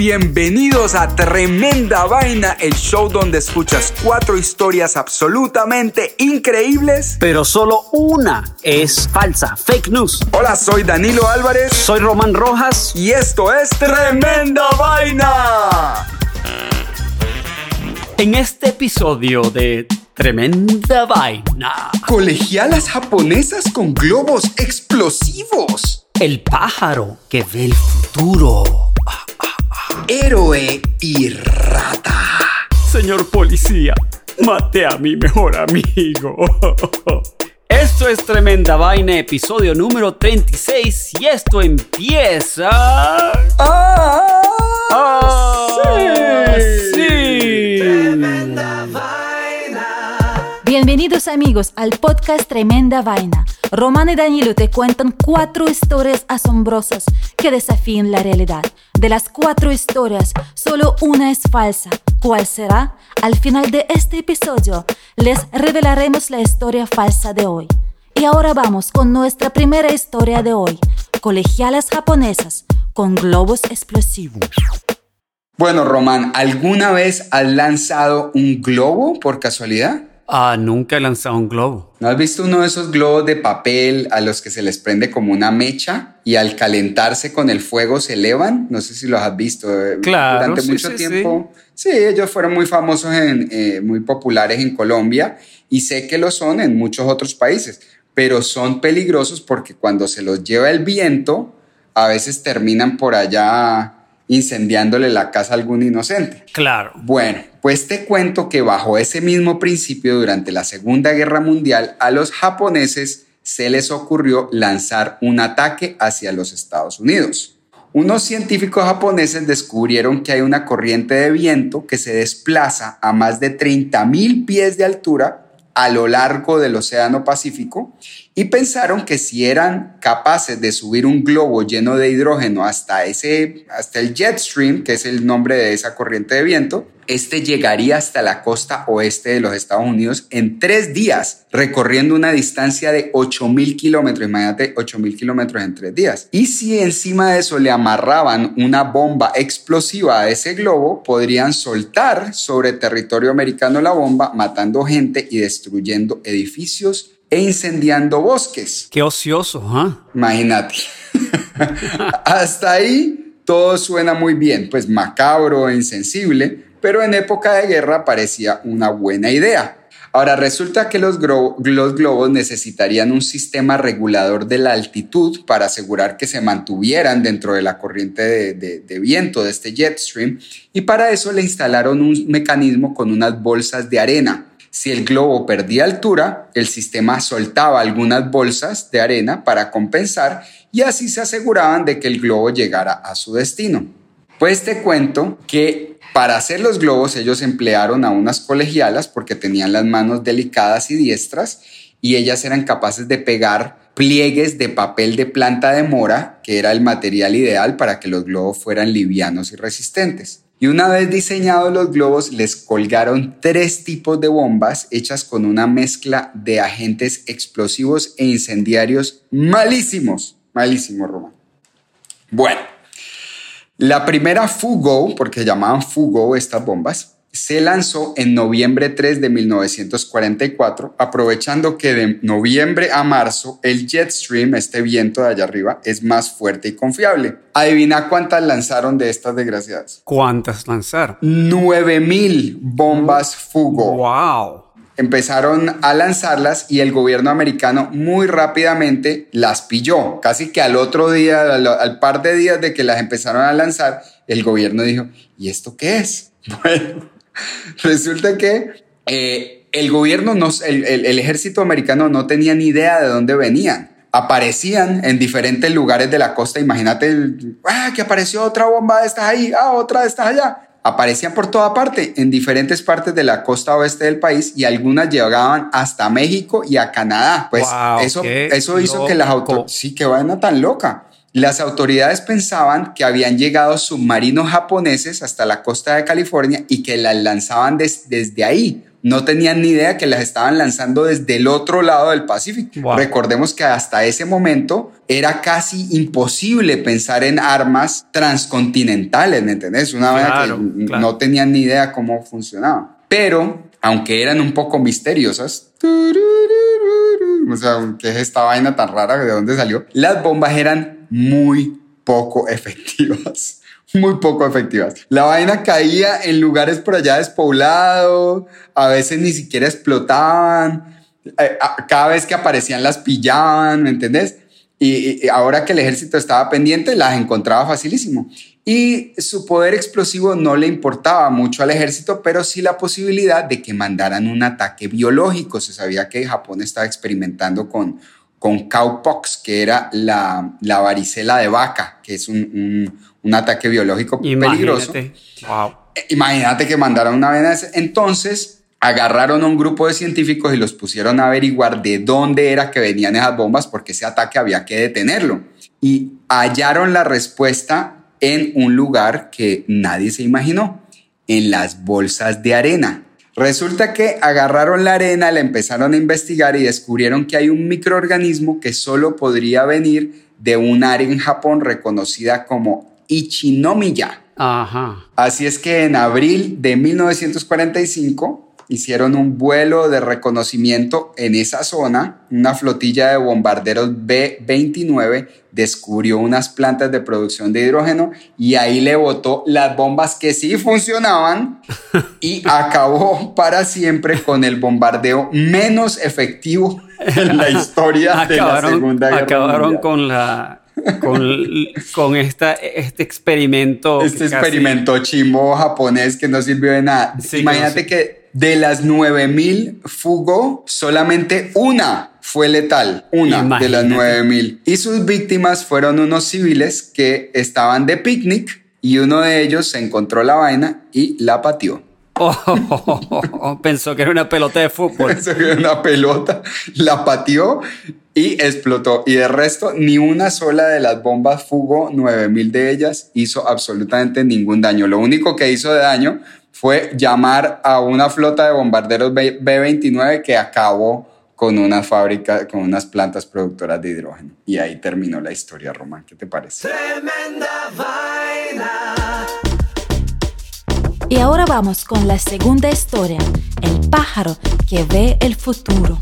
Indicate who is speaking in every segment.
Speaker 1: bienvenidos a Tremenda Vaina, el show donde escuchas cuatro historias absolutamente increíbles.
Speaker 2: Pero solo una es falsa, fake news.
Speaker 1: Hola, soy Danilo Álvarez.
Speaker 2: Soy Román Rojas.
Speaker 1: Y esto es Tremenda Vaina.
Speaker 2: En este episodio de Tremenda Vaina.
Speaker 1: Colegialas japonesas con globos explosivos.
Speaker 2: El pájaro que ve el futuro
Speaker 1: héroe y rata.
Speaker 2: Señor policía, mate a mi mejor amigo. Esto es Tremenda Vaina, episodio número 36 y esto empieza...
Speaker 1: ¡Ah!
Speaker 3: Bienvenidos amigos al podcast Tremenda Vaina. Román y Danilo te cuentan cuatro historias asombrosas que desafían la realidad. De las cuatro historias, solo una es falsa. ¿Cuál será? Al final de este episodio les revelaremos la historia falsa de hoy. Y ahora vamos con nuestra primera historia de hoy. Colegialas japonesas con globos explosivos.
Speaker 1: Bueno, Román, ¿alguna vez has lanzado un globo por casualidad?
Speaker 2: Ah, nunca he lanzado un globo.
Speaker 1: ¿No has visto uno de esos globos de papel a los que se les prende como una mecha y al calentarse con el fuego se elevan? No sé si los has visto.
Speaker 2: Eh, claro.
Speaker 1: Durante mucho tiempo. Sí. ellos fueron muy famosos, en, eh, muy populares en Colombia y sé que lo son en muchos otros países, pero son peligrosos porque cuando se los lleva el viento, a veces terminan por allá incendiándole la casa a algún inocente.
Speaker 2: Claro.
Speaker 1: Bueno, pues te cuento que bajo ese mismo principio durante la Segunda Guerra Mundial a los japoneses se les ocurrió lanzar un ataque hacia los Estados Unidos. Unos científicos japoneses descubrieron que hay una corriente de viento que se desplaza a más de 30.000 pies de altura a lo largo del Océano Pacífico y pensaron que si eran capaces de subir un globo lleno de hidrógeno hasta ese hasta el jet stream, que es el nombre de esa corriente de viento, este llegaría hasta la costa oeste de los Estados Unidos en tres días, recorriendo una distancia de 8.000 kilómetros. Imagínate, 8.000 kilómetros en tres días. Y si encima de eso le amarraban una bomba explosiva a ese globo, podrían soltar sobre territorio americano la bomba, matando gente y destruyendo edificios e incendiando bosques.
Speaker 2: Qué ocioso, ¿ah?
Speaker 1: Imagínate. Hasta ahí todo suena muy bien, pues macabro e insensible, pero en época de guerra parecía una buena idea. Ahora resulta que los, globos necesitarían un sistema regulador de la altitud para asegurar que se mantuvieran dentro de la corriente de, viento de este jet stream y para eso le instalaron un mecanismo con unas bolsas de arena. Si el globo perdía altura, el sistema soltaba algunas bolsas de arena para compensar y así se aseguraban de que el globo llegara a su destino. Pues te cuento que para hacer los globos ellos emplearon a unas colegialas porque tenían las manos delicadas y diestras y ellas eran capaces de pegar pliegues de papel de planta de mora, que era el material ideal para que los globos fueran livianos y resistentes. Y una vez diseñados los globos, les colgaron tres tipos de bombas hechas con una mezcla de agentes explosivos e incendiarios malísimos. Malísimos, Román. Bueno, la primera Fugo, porque llamaban Fugo estas bombas, se lanzó en noviembre 3 de 1944, aprovechando que de noviembre a marzo el jet stream, este viento de allá arriba, es más fuerte y confiable. Adivina cuántas lanzaron de estas desgraciadas.
Speaker 2: ¿Cuántas lanzaron?
Speaker 1: 9000 bombas Fugo.
Speaker 2: ¡Wow!
Speaker 1: empezaron a lanzarlas y el gobierno americano muy rápidamente las pilló. Casi que al otro día, al, par de días de que las empezaron a lanzar, el gobierno dijo, ¿y esto qué es? Bueno, resulta que eh, el gobierno, no, el, ejército americano no tenía ni idea de dónde venían aparecían en diferentes lugares de la costa. Imagínate, ah, que apareció otra bomba de estas ahí, ah, otra de estas allá aparecían por toda parte, en diferentes partes de la costa oeste del país y algunas llegaban hasta México y a Canadá. Pues eso, eso hizo que las autoridades, sí, que vaina tan loca. Las autoridades pensaban que habían llegado submarinos japoneses hasta la costa de California y que las lanzaban desde ahí. No tenían ni idea que las estaban lanzando desde el otro lado del Pacífico. Recordemos que hasta ese momento era casi imposible pensar en armas transcontinentales, ¿me entendés? Una vez que no tenían ni idea cómo funcionaba. Pero, aunque eran un poco misteriosas, o sea, ¿qué es esta vaina tan rara? ¿De dónde salió? Las bombas eran muy poco efectivas. Muy poco efectivas. La vaina caía en lugares por allá despoblados, a veces ni siquiera explotaban, eh, cada vez que aparecían las pillaban, ¿me entendés? Y, ahora que el ejército estaba pendiente, las encontraba facilísimo. Y su poder explosivo no le importaba mucho al ejército, pero sí la posibilidad de que mandaran un ataque biológico. Se sabía que Japón estaba experimentando con, con cowpox, que era la, la varicela de vaca, que es un, un, ataque biológico peligroso. Wow. Imagínate que mandaran una vez. Entonces, agarraron a un grupo de científicos y los pusieron a averiguar de dónde era que venían esas bombas porque ese ataque había que detenerlo. Y hallaron la respuesta en un lugar que nadie se imaginó, en las bolsas de arena. Resulta que agarraron la arena, la empezaron a investigar y descubrieron que hay un microorganismo que solo podría venir de un área en Japón reconocida como Ichinomiya. Ajá. Así es que en abril de 1945 hicieron un vuelo de reconocimiento en esa zona. Una flotilla de bombarderos B-29 descubrió unas plantas de producción de hidrógeno y ahí le botó las bombas que sí funcionaban y acabó para siempre con el bombardeo menos efectivo en la historia de la Segunda Guerra
Speaker 2: Acabaron con la con, esta, este experimento.
Speaker 1: Este experimento chimo japonés que no sirvió de nada. Imagínate que de las 9000 fugó, solamente una fue letal, una de las 9000. Y sus víctimas fueron unos civiles que estaban de picnic y uno de ellos se encontró la vaina y la pateó.
Speaker 2: Oh, pensó que era una pelota de fútbol.
Speaker 1: Pensó que era una pelota, la pateó y explotó. Y de resto, ni una sola de las bombas fugó, 9000 de ellas, hizo absolutamente ningún daño. Lo único que hizo de daño fue llamar a una flota de bombarderos B-29 que acabó con una fábrica, con unas plantas productoras de hidrógeno. Y ahí terminó la historia, Román. ¿Qué te parece? Tremenda vaina.
Speaker 3: Y ahora vamos con la segunda historia, el pájaro que ve el futuro.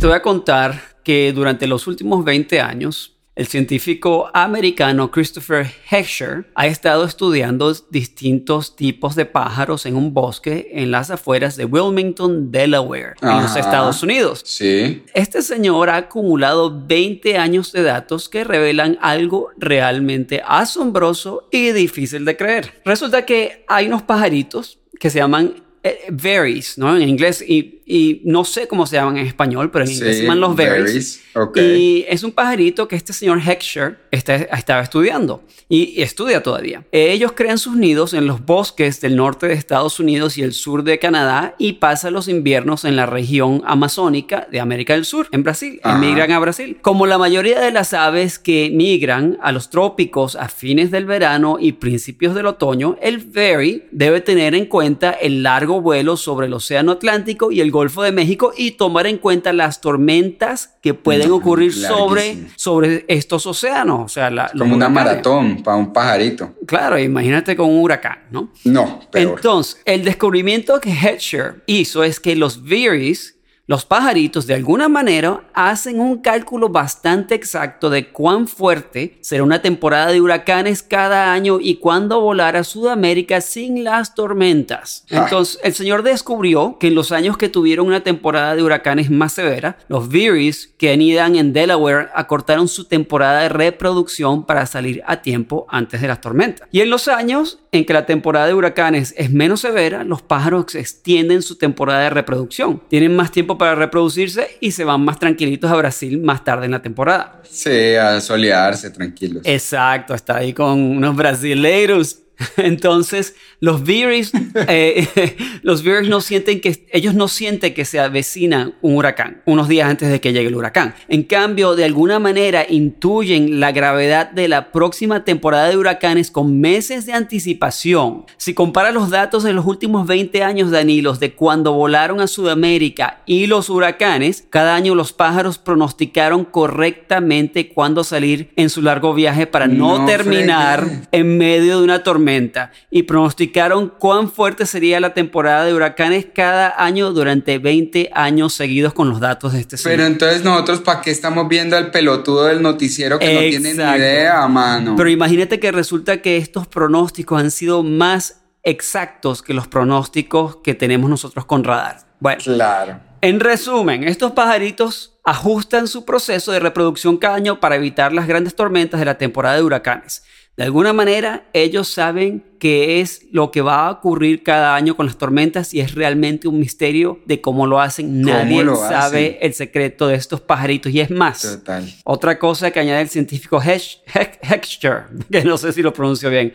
Speaker 2: Te voy a contar que durante los últimos 20 años el científico americano Christopher Heckscher ha estado estudiando distintos tipos de pájaros en un bosque en las afueras de Wilmington, Delaware, en los Estados Unidos.
Speaker 1: Sí.
Speaker 2: Este señor ha acumulado 20 años de datos que revelan algo realmente asombroso y difícil de creer. Resulta que hay unos pajaritos que se llaman eh, varies, ¿no? En inglés, y, y, no sé cómo se llaman en español, pero en inglés se llaman los varies. Y es un pajarito que este señor Heckscher está, estaba estudiando y, estudia todavía. Ellos crean sus nidos en los bosques del norte de Estados Unidos y el sur de Canadá y pasan los inviernos en la región amazónica de América del Sur, en Brasil. Emigran a Brasil. Como la mayoría de las aves que migran a los trópicos a fines del verano y principios del otoño, el Vary debe tener en cuenta el largo vuelo sobre el Océano Atlántico y el Golfo de México y tomar en cuenta las tormentas que pueden ocurrir sobre, sobre estos océanos. O sea, la,
Speaker 1: como una maratón para un pajarito.
Speaker 2: Claro, imagínate con un huracán, ¿no?
Speaker 1: No,
Speaker 2: Entonces, el descubrimiento que Heckscher hizo es que los Veeries los pajaritos de alguna manera hacen un cálculo bastante exacto de cuán fuerte será una temporada de huracanes cada año y cuándo volar a Sudamérica sin las tormentas. Ah. Entonces, el señor descubrió que en los años que tuvieron una temporada de huracanes más severa, los Veeries que anidan en Delaware acortaron su temporada de reproducción para salir a tiempo antes de las tormentas. Y en los años en que la temporada de huracanes es menos severa, los pájaros extienden su temporada de reproducción. Tienen más tiempo para reproducirse y se van más tranquilitos a Brasil más tarde en la temporada.
Speaker 1: Sí, a solearse tranquilos.
Speaker 2: Exacto, está ahí con unos brasileiros. Entonces, los Beeries, eh, los Beeries no sienten que, ellos no sienten que se avecina un huracán unos días antes de que llegue el huracán. En cambio, de alguna manera intuyen la gravedad de la próxima temporada de huracanes con meses de anticipación. Si compara los datos de los últimos 20 años, Danilos, de cuando volaron a Sudamérica y los huracanes, cada año los pájaros pronosticaron correctamente cuándo salir en su largo viaje para no, terminar en medio de una tormenta y pronosticaron cuán fuerte sería la temporada de huracanes cada año durante 20 años seguidos con los datos de este
Speaker 1: Pero entonces nosotros, ¿para qué estamos viendo al pelotudo del noticiero que no tiene ni idea, mano?
Speaker 2: Pero imagínate que resulta que estos pronósticos han sido más exactos que los pronósticos que tenemos nosotros con radar. Bueno,
Speaker 1: claro.
Speaker 2: En resumen, estos pajaritos ajustan su proceso de reproducción cada año para evitar las grandes tormentas de la temporada de huracanes. De alguna manera, ellos saben qué es lo que va a ocurrir cada año con las tormentas y es realmente un misterio de cómo lo hacen. Nadie sabe el secreto de estos pajaritos. Y es más, otra cosa que añade el científico Hexter, que no sé si lo pronuncio bien,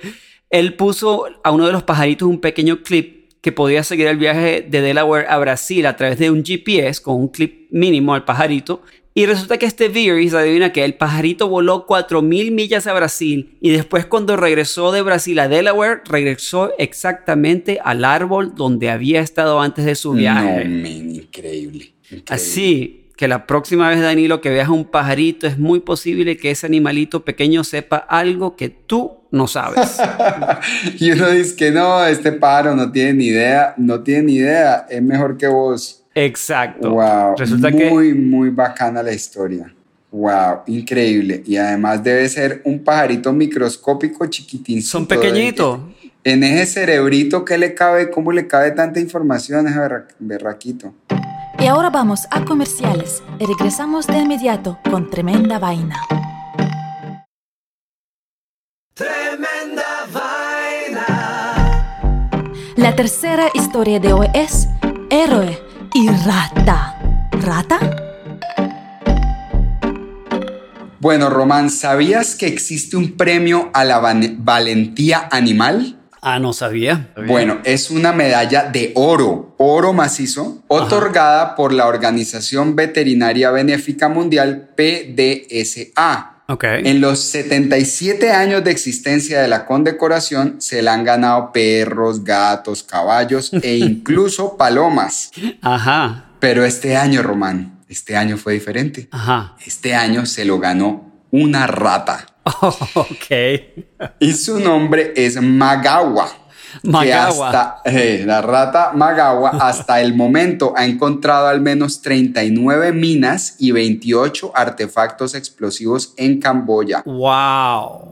Speaker 2: él puso a uno de los pajaritos un pequeño clip que podía seguir el viaje de Delaware a Brasil a través de un GPS con un clip mínimo al pajarito y resulta que este Veery adivina que el pajarito voló 4.000 millas a Brasil y después cuando regresó de Brasil a Delaware, regresó exactamente al árbol donde había estado antes de su viaje.
Speaker 1: No, increíble,
Speaker 2: Así que la próxima vez, Danilo, que veas un pajarito, es muy posible que ese animalito pequeño sepa algo que tú no sabes.
Speaker 1: y uno dice que no, este pájaro no tiene ni idea, no tiene ni idea, es mejor que vos.
Speaker 2: Exacto.
Speaker 1: Wow. Resulta muy, muy bacana la historia. Wow, increíble. Y además debe ser un pajarito microscópico chiquitín.
Speaker 2: Son pequeñitos.
Speaker 1: En ese cerebrito que le cabe, ¿cómo le cabe tanta información a ese berraquito?
Speaker 3: Y ahora vamos a comerciales y regresamos de inmediato con tremenda vaina. Tremenda vaina. La tercera historia de hoy es Héroe y rata. ¿Rata?
Speaker 1: Bueno, Román, ¿sabías que existe un premio a la valentía animal?
Speaker 2: Ah, no sabía.
Speaker 1: Bueno, es una medalla de oro, oro macizo, otorgada por la Organización Veterinaria Benéfica Mundial, PDSA. En los 77 años de existencia de la condecoración se le han ganado perros, gatos, caballos e incluso palomas.
Speaker 2: Ajá.
Speaker 1: Pero este año, Román, este año fue diferente.
Speaker 2: Ajá.
Speaker 1: Este año se lo ganó una rata.
Speaker 2: ok.
Speaker 1: Y su nombre es Magawa.
Speaker 2: Magawa.
Speaker 1: Eh, la rata Magawa hasta el momento ha encontrado al menos 39 minas y 28 artefactos explosivos en Camboya.
Speaker 2: ¡Wow!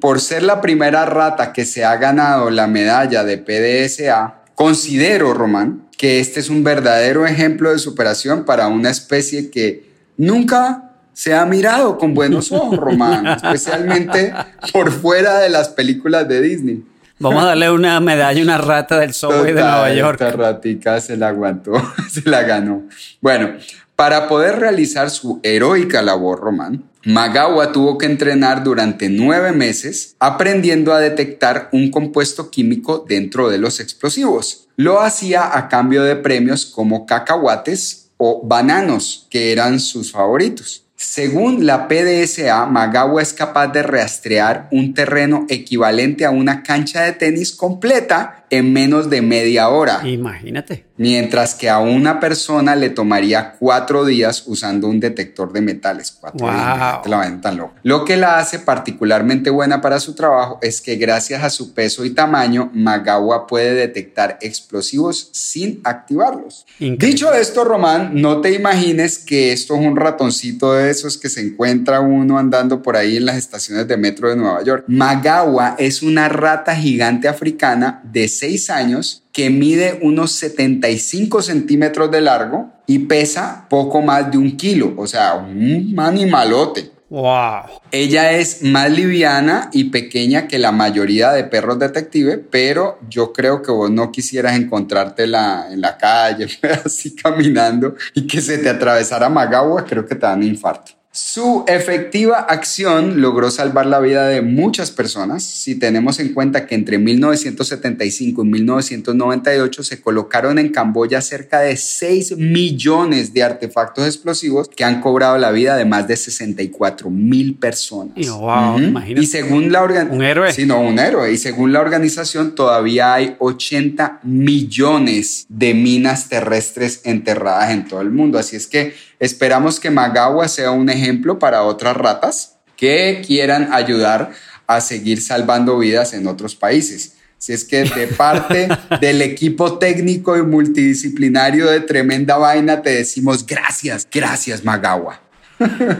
Speaker 1: Por ser la primera rata que se ha ganado la medalla de PDSA, considero, Román, que este es un verdadero ejemplo de superación para una especie que nunca se ha mirado con buenos ojos, Román, especialmente por fuera de las películas de Disney.
Speaker 2: Vamos a darle una medalla, una rata del subway de Nueva York.
Speaker 1: Esta ratica se la aguantó, se la ganó. Bueno, para poder realizar su heroica labor, Román, Magawa tuvo que entrenar durante nueve meses aprendiendo a detectar un compuesto químico dentro de los explosivos. Lo hacía a cambio de premios como cacahuates o bananos, que eran sus favoritos. Según la PDSA, Magawa es capaz de rastrear un terreno equivalente a una cancha de tenis completa en menos de media hora.
Speaker 2: Imagínate.
Speaker 1: Mientras que a una persona le tomaría cuatro días usando un detector de metales. Cuatro días. la tan loco. Lo que la hace particularmente buena para su trabajo es que gracias a su peso y tamaño, Magawa puede detectar explosivos sin activarlos. Dicho esto, Román, no te imagines que esto es un ratoncito de esos que se encuentra uno andando por ahí en las estaciones de metro de Nueva York. Magawa es una rata gigante africana de seis años que mide unos 75 centímetros de largo y pesa poco más de un kilo, o sea, un animalote.
Speaker 2: Wow.
Speaker 1: Ella es más liviana y pequeña que la mayoría de perros detective, pero yo creo que vos no quisieras encontrártela en la calle, así caminando y que se te atravesara Magagua, creo que te dan un infarto. Su efectiva acción logró salvar la vida de muchas personas. Si tenemos en cuenta que entre 1975 y 1998 se colocaron en Camboya cerca de 6 millones de artefactos explosivos que han cobrado la vida de más de 64 mil personas.
Speaker 2: Y, wow, imagínate.
Speaker 1: y según la.
Speaker 2: Un héroe.
Speaker 1: Sí, no, un héroe. Y según la organización todavía hay 80 millones de minas terrestres enterradas en todo el mundo. Así es que esperamos que Magawa sea un ejemplo para otras ratas que quieran ayudar a seguir salvando vidas en otros países. Si es que de parte del equipo técnico y multidisciplinario de Tremenda Vaina te decimos gracias, gracias Magawa.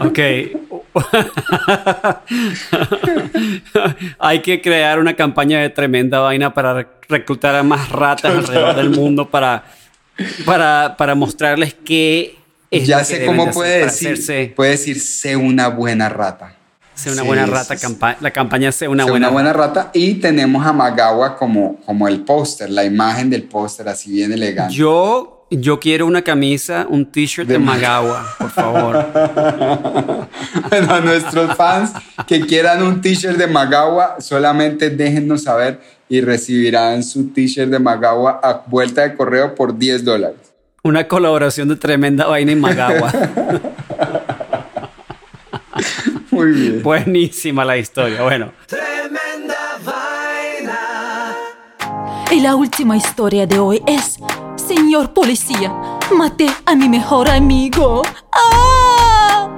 Speaker 2: Ok. Hay que crear una campaña de tremenda vaina para reclutar a más ratas alrededor del mundo para, para, para mostrarles que es
Speaker 1: ya sé cómo
Speaker 2: de
Speaker 1: puede decir.
Speaker 2: hacerse-
Speaker 1: Puede decir, sé una buena rata.
Speaker 2: ser una
Speaker 1: Sí,
Speaker 2: buena rata. campa- la campaña sea una
Speaker 1: Sé
Speaker 2: buena,
Speaker 1: una buena rata. Y tenemos a Magawa como, como el póster, la imagen del póster, así bien elegante.
Speaker 2: Yo, yo quiero una camisa, un t-shirt de,
Speaker 1: De
Speaker 2: Magawa, por favor.
Speaker 1: Bueno, a nuestros fans que quieran un t-shirt de Magawa, solamente déjennos saber y recibirán su t-shirt de Magawa a vuelta de correo por 10 dólares.
Speaker 2: Una colaboración de tremenda vaina y Magawa.
Speaker 1: Muy bien.
Speaker 2: Buenísima la historia. Bueno,
Speaker 3: Y la última historia de hoy es, señor policía, maté a mi mejor amigo. ¡Ah!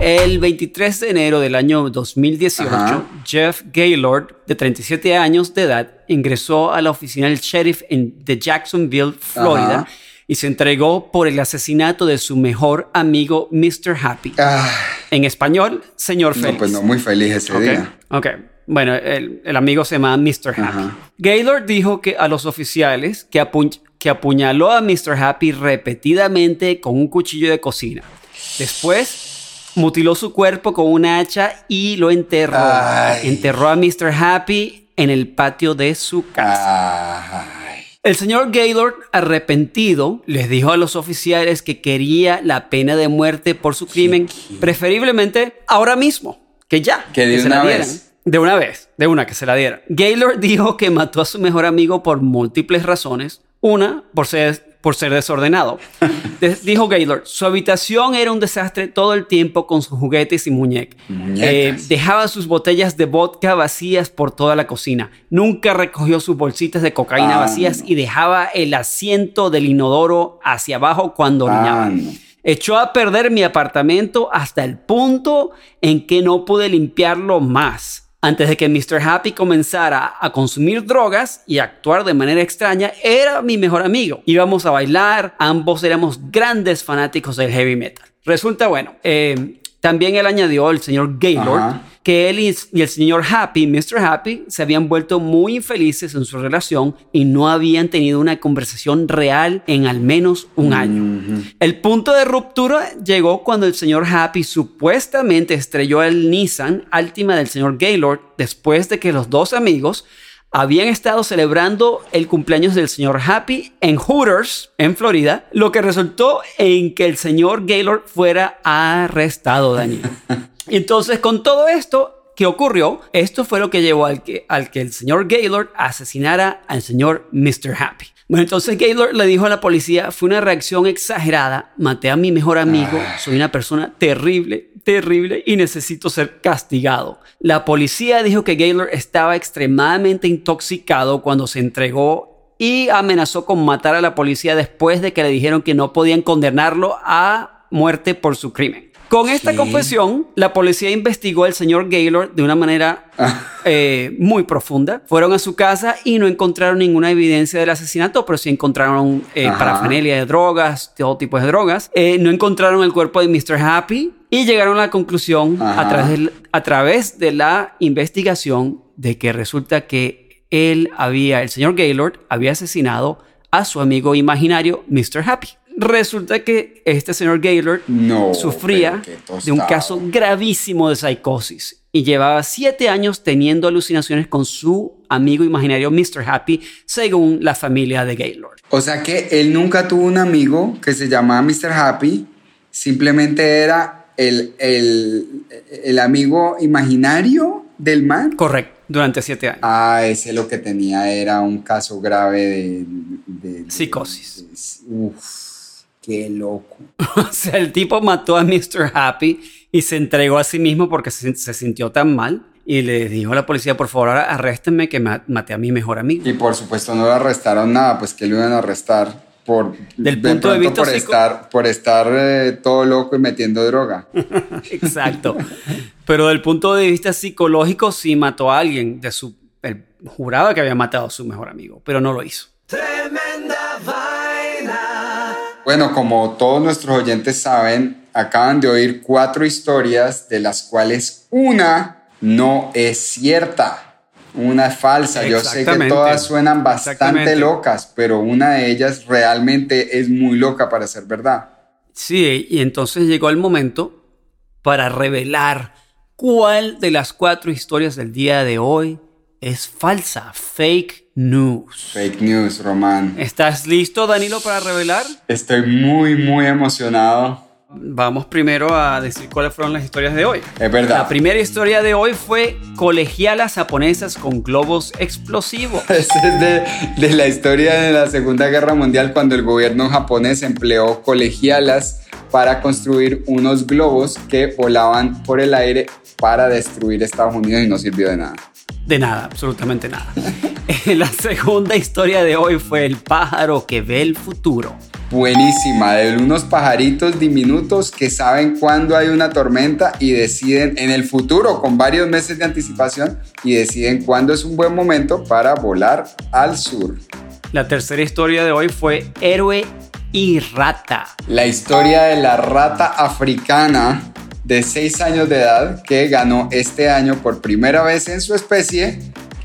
Speaker 2: el 23 de enero del año 2018,
Speaker 1: Ajá.
Speaker 2: Jeff Gaylord, de 37 años de edad, ingresó a la oficina del sheriff en, de Jacksonville, Florida,
Speaker 1: Ajá.
Speaker 2: y se entregó por el asesinato de su mejor amigo, Mr. Happy.
Speaker 1: Ah,
Speaker 2: En español, señor
Speaker 1: no,
Speaker 2: Félix.
Speaker 1: pues no, muy feliz ese
Speaker 2: Ok,
Speaker 1: día.
Speaker 2: ok. Bueno, el, el amigo se llama Mr. Happy.
Speaker 1: Ajá.
Speaker 2: Gaylord dijo que a los oficiales que, apu- que apuñaló a Mr. Happy repetidamente con un cuchillo de cocina. Después mutiló su cuerpo con una hacha y lo enterró.
Speaker 1: Ay.
Speaker 2: Enterró a Mr. Happy en el patio de su casa.
Speaker 1: Ay.
Speaker 2: El señor Gaylord, arrepentido, les dijo a los oficiales que quería la pena de muerte por su crimen, preferiblemente ahora mismo, que ya,
Speaker 1: Que de
Speaker 2: se
Speaker 1: una
Speaker 2: la dieran.
Speaker 1: vez.
Speaker 2: De una vez, de una que se la dieran. Gaylord dijo que mató a su mejor amigo por múltiples razones. Una, por ser, por ser desordenado. De- dijo Gaylord, su habitación era un desastre todo el tiempo con sus juguetes y muñecas.
Speaker 1: Muñecas.
Speaker 2: Eh, dejaba sus botellas de vodka vacías por toda la cocina. Nunca recogió sus bolsitas de cocaína
Speaker 1: Ah,
Speaker 2: vacías
Speaker 1: no.
Speaker 2: y dejaba el asiento del inodoro hacia abajo cuando orinaba.
Speaker 1: Ah, no.
Speaker 2: Echó a perder mi apartamento hasta el punto en que no pude limpiarlo más. Antes de que Mr. Happy comenzara a consumir drogas y actuar de manera extraña, era mi mejor amigo. Íbamos a bailar, ambos éramos grandes fanáticos del heavy metal. Resulta bueno, eh, también él añadió, el señor Gaylord. Que él y el señor Happy, Mr. Happy, se habían vuelto muy infelices en su relación y no habían tenido una conversación real en al menos un año. El punto de ruptura llegó cuando el señor Happy supuestamente estrelló el Nissan Altima del señor Gaylord después de que los dos amigos habían estado celebrando el cumpleaños del señor Happy en Hooters, en Florida, lo que resultó en que el señor Gaylord fuera arrestado, Daniel. Entonces, con todo esto que ocurrió, esto fue lo que llevó al que, al que el señor Gaylord asesinara al señor Mr. Happy. Bueno, entonces Gaylord le dijo a la policía, fue una reacción exagerada, maté a mi mejor amigo, soy una persona terrible, terrible y necesito ser castigado. La policía dijo que Gaylord estaba extremadamente intoxicado cuando se entregó y amenazó con matar a la policía después de que le dijeron que no podían condenarlo a muerte por su crimen. Con esta
Speaker 1: ¿Qué?
Speaker 2: confesión, la policía investigó al señor Gaylord de una manera
Speaker 1: Ah.
Speaker 2: eh, muy profunda. Fueron a su casa y no encontraron ninguna evidencia del asesinato, pero sí encontraron eh, parafernalia de drogas, todo tipo de drogas. Eh, no encontraron el cuerpo de Mr. Happy y llegaron a la conclusión a través, del- a través de la investigación de que resulta que él había, el señor Gaylord, había asesinado a su amigo imaginario, Mr. Happy. Resulta que este señor Gaylord
Speaker 1: No,
Speaker 2: sufría de un caso gravísimo de psicosis y llevaba siete años teniendo alucinaciones con su amigo imaginario Mr. Happy, según la familia de Gaylord.
Speaker 1: O sea que él nunca tuvo un amigo que se llamaba Mr. Happy simplemente era el, el, el amigo imaginario del man.
Speaker 2: Correcto, durante siete años.
Speaker 1: Ah, ese lo que tenía era un caso grave de... de- de-
Speaker 2: Psicosis.
Speaker 1: de- uf, qué loco.
Speaker 2: O sea, el tipo mató a Mr. Happy y se entregó a sí mismo porque se, se sintió tan mal y le dijo a la policía, por favor, arréstenme que ma- maté a mi mejor amigo.
Speaker 1: Y por supuesto no lo arrestaron nada, pues que lo iban a arrestar por...
Speaker 2: Del punto de vista
Speaker 1: por
Speaker 2: psico-
Speaker 1: estar, por estar eh, todo loco y metiendo droga.
Speaker 2: Exacto. Pero del punto de vista psicológico sí mató a alguien. De su, él juraba que había matado a su mejor amigo, pero no lo hizo.
Speaker 1: Bueno, como todos nuestros oyentes saben, acaban de oír cuatro historias de las cuales una no es cierta. Una es falsa. Yo sé que todas suenan bastante locas, pero una de ellas realmente es muy loca para ser verdad.
Speaker 2: Sí, y entonces llegó el momento para revelar cuál de las cuatro historias del día de hoy es falsa, fake news.
Speaker 1: Fake news, Román.
Speaker 2: ¿Estás listo, Danilo, para revelar?
Speaker 1: Estoy muy, muy emocionado.
Speaker 2: Vamos primero a decir cuáles fueron las historias de hoy.
Speaker 1: Es verdad.
Speaker 2: La primera historia de hoy fue colegialas japonesas con globos explosivos.
Speaker 1: Es de, de la historia de la Segunda Guerra Mundial cuando el gobierno japonés empleó colegialas para construir unos globos que volaban por el aire para destruir Estados Unidos y no sirvió de nada.
Speaker 2: De nada, absolutamente nada. La segunda historia de hoy fue el pájaro que ve el futuro.
Speaker 1: Buenísima, de unos pajaritos diminutos que saben cuándo hay una tormenta y deciden en el futuro, con varios meses de anticipación, y deciden cuándo es un buen momento para volar al sur.
Speaker 2: La tercera historia de hoy fue héroe y rata.
Speaker 1: La historia de la rata africana de 6 años de edad que ganó este año por primera vez en su especie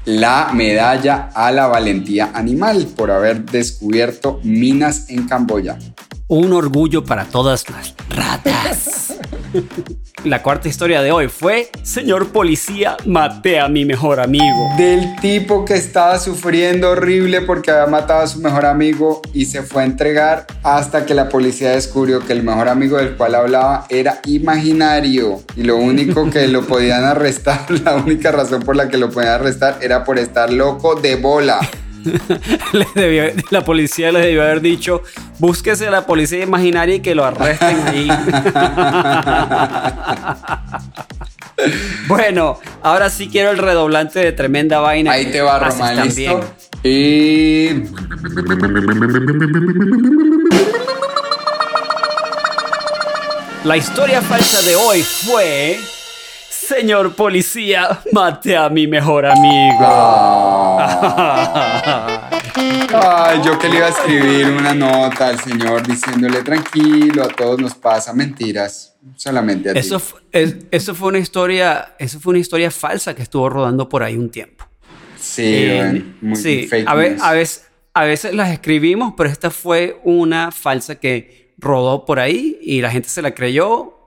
Speaker 1: la medalla a la valentía animal por haber descubierto minas en Camboya.
Speaker 2: Un orgullo para todas las ratas. La cuarta historia de hoy fue Señor policía, maté a mi mejor amigo.
Speaker 1: Del tipo que estaba sufriendo horrible porque había matado a su mejor amigo y se fue a entregar hasta que la policía descubrió que el mejor amigo del cual hablaba era imaginario y lo único que lo podían arrestar, la única razón por la que lo podían arrestar era por estar loco de bola.
Speaker 2: Le debió- la policía le debió haber dicho, búsquese a la policía imaginaria y que lo arresten ahí. bueno, ahora sí quiero el redoblante de tremenda vaina.
Speaker 1: Ahí te va,
Speaker 2: haces
Speaker 1: Román, listo. Y
Speaker 2: La historia falsa de hoy fue... Señor policía, maté a mi mejor amigo.
Speaker 1: Ah. Ay, yo que le iba a escribir una nota al señor diciéndole tranquilo, a todos nos pasa mentiras, solamente a ti.
Speaker 2: Eso, fu- es- eso fue una historia, eso fue una historia falsa que estuvo rodando por ahí un tiempo.
Speaker 1: Sí,
Speaker 2: Eh,
Speaker 1: bueno, muy
Speaker 2: sí,
Speaker 1: fake
Speaker 2: a, ve-
Speaker 1: news.
Speaker 2: a veces, a veces las escribimos, pero esta fue una falsa que rodó por ahí y la gente se la creyó,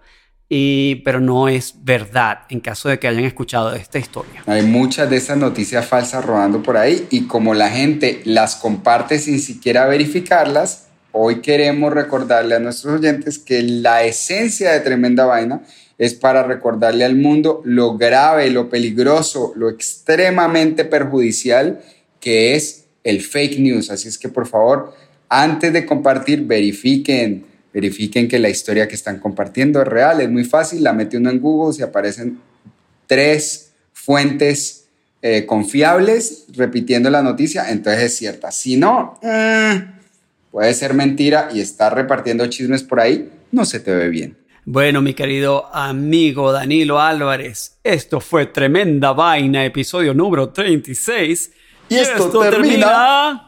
Speaker 2: pero no es verdad en caso de que hayan escuchado esta historia.
Speaker 1: Hay muchas de esas noticias falsas rodando por ahí y como la gente las comparte sin siquiera verificarlas, hoy queremos recordarle a nuestros oyentes que la esencia de Tremenda Vaina es para recordarle al mundo lo grave, lo peligroso, lo extremadamente perjudicial que es el fake news. Así es que por favor, antes de compartir, verifiquen, verifiquen que la historia que están compartiendo es real. Es muy fácil, la mete uno en Google, si aparecen tres fuentes eh, confiables repitiendo la noticia, entonces es cierta. Si no, mm, puede ser mentira y estar repartiendo chismes por ahí, no se te ve bien.
Speaker 2: Bueno, mi querido amigo Danilo Álvarez, esto fue Tremenda Vaina, episodio número 36.
Speaker 1: Y esto termina- ¡Ah,